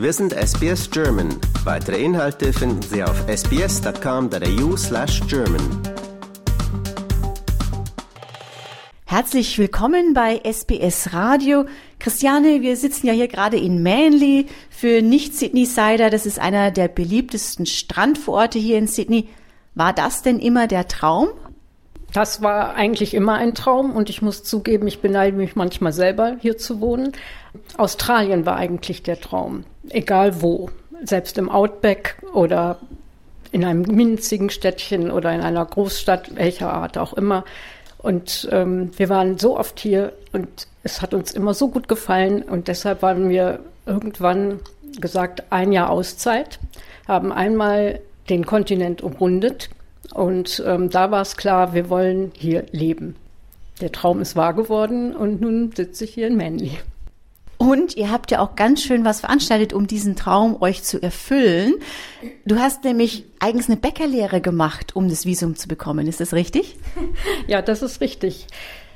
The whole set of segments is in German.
Wir sind SBS German. Weitere Inhalte finden Sie auf sbs.com.au slash German. Herzlich willkommen bei SBS Radio. Christiane, wir sitzen ja hier gerade in Manly für Nicht-Sydney-Sider. Das ist einer der beliebtesten Strandvororte hier in Sydney. War das denn immer der Traum? Das war eigentlich immer ein Traum und ich muss zugeben, ich beneide mich manchmal selber, hier zu wohnen. Australien war eigentlich der Traum, egal wo, selbst im Outback oder in einem minzigen Städtchen oder in einer Großstadt, welcher Art auch immer. Und ähm, wir waren so oft hier und es hat uns immer so gut gefallen und deshalb waren wir irgendwann gesagt, ein Jahr Auszeit, haben einmal den Kontinent umrundet und ähm, da war es klar, wir wollen hier leben. Der Traum ist wahr geworden und nun sitze ich hier in Manly. Und ihr habt ja auch ganz schön was veranstaltet, um diesen Traum euch zu erfüllen. Du hast nämlich eigens eine Bäckerlehre gemacht, um das Visum zu bekommen. Ist das richtig? Ja, das ist richtig.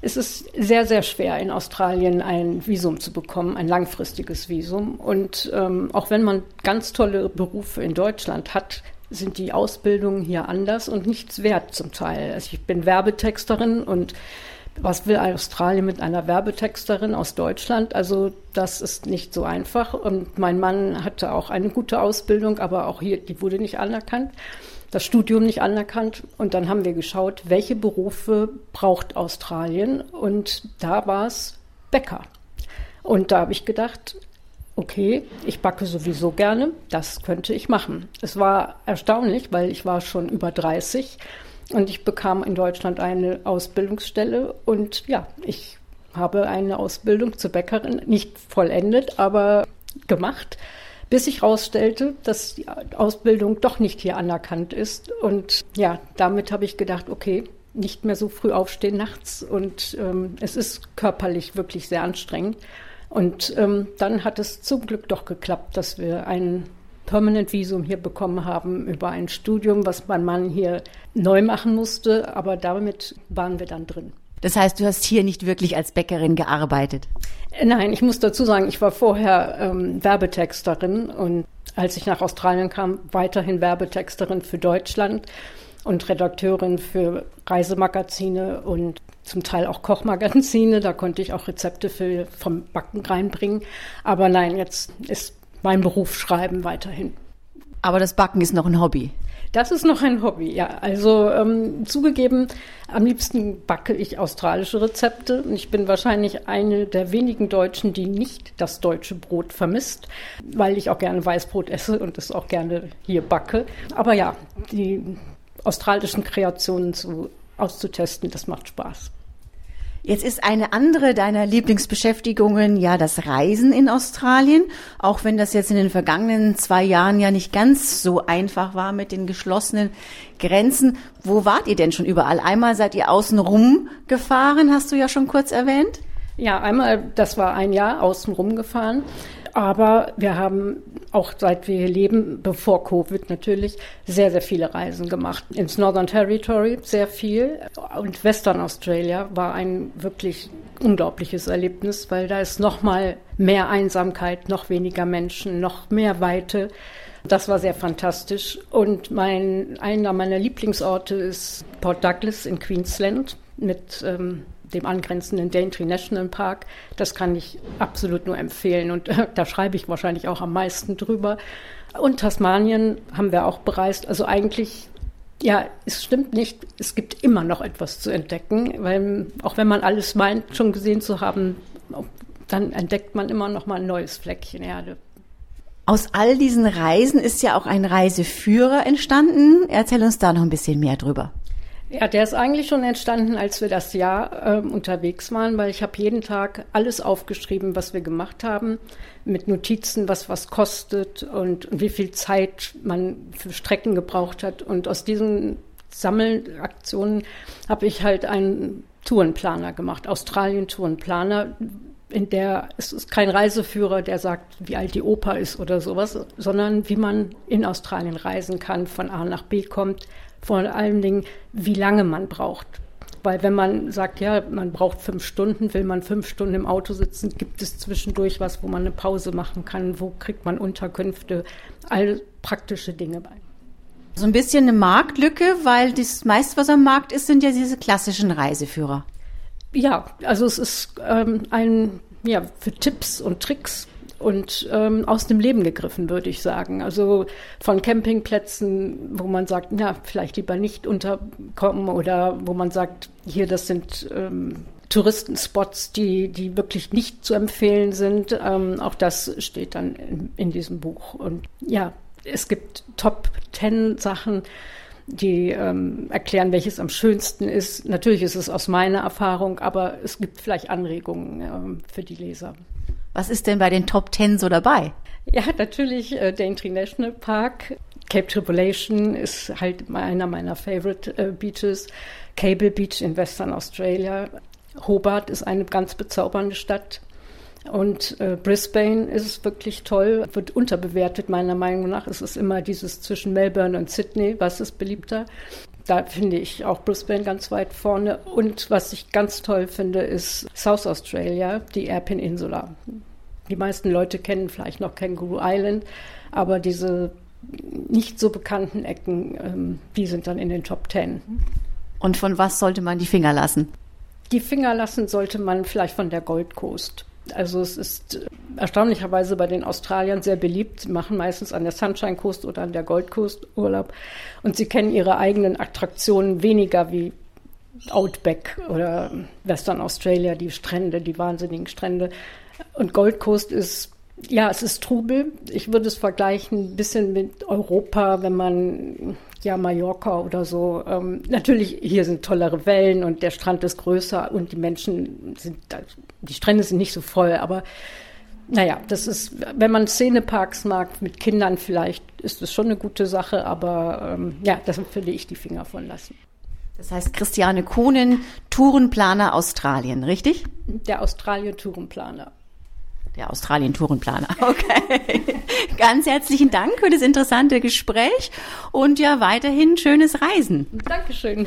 Es ist sehr, sehr schwer, in Australien ein Visum zu bekommen, ein langfristiges Visum. Und ähm, auch wenn man ganz tolle Berufe in Deutschland hat, sind die Ausbildungen hier anders und nichts wert zum Teil. Also ich bin Werbetexterin und was will Australien mit einer Werbetexterin aus Deutschland? Also das ist nicht so einfach. Und mein Mann hatte auch eine gute Ausbildung, aber auch hier, die wurde nicht anerkannt, das Studium nicht anerkannt. Und dann haben wir geschaut, welche Berufe braucht Australien? Und da war es Bäcker. Und da habe ich gedacht, okay, ich backe sowieso gerne, das könnte ich machen. Es war erstaunlich, weil ich war schon über 30 und ich bekam in Deutschland eine Ausbildungsstelle und ja, ich habe eine Ausbildung zur Bäckerin nicht vollendet, aber gemacht, bis ich herausstellte, dass die Ausbildung doch nicht hier anerkannt ist. Und ja, damit habe ich gedacht, okay, nicht mehr so früh aufstehen nachts und ähm, es ist körperlich wirklich sehr anstrengend. Und ähm, dann hat es zum Glück doch geklappt, dass wir ein Permanent Visum hier bekommen haben über ein Studium, was mein Mann hier neu machen musste. Aber damit waren wir dann drin. Das heißt, du hast hier nicht wirklich als Bäckerin gearbeitet? Äh, nein, ich muss dazu sagen, ich war vorher ähm, Werbetexterin und als ich nach Australien kam, weiterhin Werbetexterin für Deutschland und Redakteurin für Reisemagazine und zum Teil auch Kochmagazine. Da konnte ich auch Rezepte für, vom Backen reinbringen. Aber nein, jetzt ist mein Beruf Schreiben weiterhin. Aber das Backen ist noch ein Hobby. Das ist noch ein Hobby, ja. Also ähm, zugegeben, am liebsten backe ich australische Rezepte. Ich bin wahrscheinlich eine der wenigen Deutschen, die nicht das deutsche Brot vermisst, weil ich auch gerne Weißbrot esse und es auch gerne hier backe. Aber ja, die australischen Kreationen zu, auszutesten, das macht Spaß. Jetzt ist eine andere deiner Lieblingsbeschäftigungen ja das Reisen in Australien, auch wenn das jetzt in den vergangenen zwei Jahren ja nicht ganz so einfach war mit den geschlossenen Grenzen. Wo wart ihr denn schon überall? Einmal seid ihr außen rum gefahren, hast du ja schon kurz erwähnt. Ja, einmal, das war ein Jahr außen rum gefahren. Aber wir haben auch seit wir hier leben, bevor Covid natürlich, sehr, sehr viele Reisen gemacht. Ins Northern Territory sehr viel und Western Australia war ein wirklich unglaubliches Erlebnis, weil da ist noch mal mehr Einsamkeit, noch weniger Menschen, noch mehr Weite. Das war sehr fantastisch. Und mein, einer meiner Lieblingsorte ist Port Douglas in Queensland mit ähm, dem angrenzenden Daintree National Park. Das kann ich absolut nur empfehlen und äh, da schreibe ich wahrscheinlich auch am meisten drüber. Und Tasmanien haben wir auch bereist. Also eigentlich, ja, es stimmt nicht, es gibt immer noch etwas zu entdecken, weil auch wenn man alles meint, schon gesehen zu haben, dann entdeckt man immer noch mal ein neues Fleckchen Erde. Aus all diesen Reisen ist ja auch ein Reiseführer entstanden. Erzähl uns da noch ein bisschen mehr drüber. Ja, der ist eigentlich schon entstanden, als wir das Jahr äh, unterwegs waren, weil ich habe jeden Tag alles aufgeschrieben, was wir gemacht haben, mit Notizen, was was kostet und, und wie viel Zeit man für Strecken gebraucht hat. Und aus diesen Sammelaktionen habe ich halt einen Tourenplaner gemacht, Australien-Tourenplaner, in der es ist kein Reiseführer, der sagt, wie alt die Oper ist oder sowas, sondern wie man in Australien reisen kann, von A nach B kommt, vor allen Dingen, wie lange man braucht. weil wenn man sagt, ja, man braucht fünf Stunden, will man fünf Stunden im Auto sitzen, gibt es zwischendurch was, wo man eine Pause machen kann, wo kriegt man Unterkünfte, all praktische Dinge bei. So ein bisschen eine Marktlücke, weil das meiste, was am Markt ist, sind ja diese klassischen Reiseführer. Ja, also es ist ähm, ein, ja, für Tipps und Tricks und ähm, aus dem Leben gegriffen, würde ich sagen. Also von Campingplätzen, wo man sagt, na, vielleicht lieber nicht unterkommen oder wo man sagt, hier, das sind ähm, Touristenspots, die, die wirklich nicht zu empfehlen sind. Ähm, auch das steht dann in, in diesem Buch. Und ja, es gibt Top Ten Sachen, die ähm, erklären, welches am schönsten ist. Natürlich ist es aus meiner Erfahrung, aber es gibt vielleicht Anregungen ähm, für die Leser. Was ist denn bei den Top Ten so dabei? Ja, natürlich äh, Daintree National Park. Cape Tribulation ist halt einer meiner Favorite äh, Beaches. Cable Beach in Western Australia. Hobart ist eine ganz bezaubernde Stadt. Und äh, Brisbane ist wirklich toll, wird unterbewertet meiner Meinung nach. Es ist immer dieses zwischen Melbourne und Sydney, was ist beliebter. Da finde ich auch Brisbane ganz weit vorne. Und was ich ganz toll finde, ist South Australia, die Airpin Insula. Die meisten Leute kennen vielleicht noch Kangaroo Island, aber diese nicht so bekannten Ecken, ähm, die sind dann in den Top Ten. Und von was sollte man die Finger lassen? Die Finger lassen sollte man vielleicht von der Gold Coast. Also es ist erstaunlicherweise bei den Australiern sehr beliebt. Sie machen meistens an der Sunshine Coast oder an der Gold Coast Urlaub und sie kennen ihre eigenen Attraktionen weniger wie Outback oder Western Australia, die Strände, die wahnsinnigen Strände. Und Gold Coast ist ja, es ist Trubel. Ich würde es vergleichen ein bisschen mit Europa, wenn man ja Mallorca oder so. Ähm, natürlich, hier sind tollere Wellen und der Strand ist größer und die Menschen sind, die Strände sind nicht so voll, aber naja, das ist, wenn man Szeneparks mag, mit Kindern vielleicht, ist es schon eine gute Sache, aber ähm, ja, das würde ich die Finger von lassen. Das heißt Christiane Kuhnen, Tourenplaner Australien, richtig? Der Australien-Tourenplaner. Der Australien-Tourenplaner. Okay. Ganz herzlichen Dank für das interessante Gespräch und ja, weiterhin schönes Reisen. Dankeschön.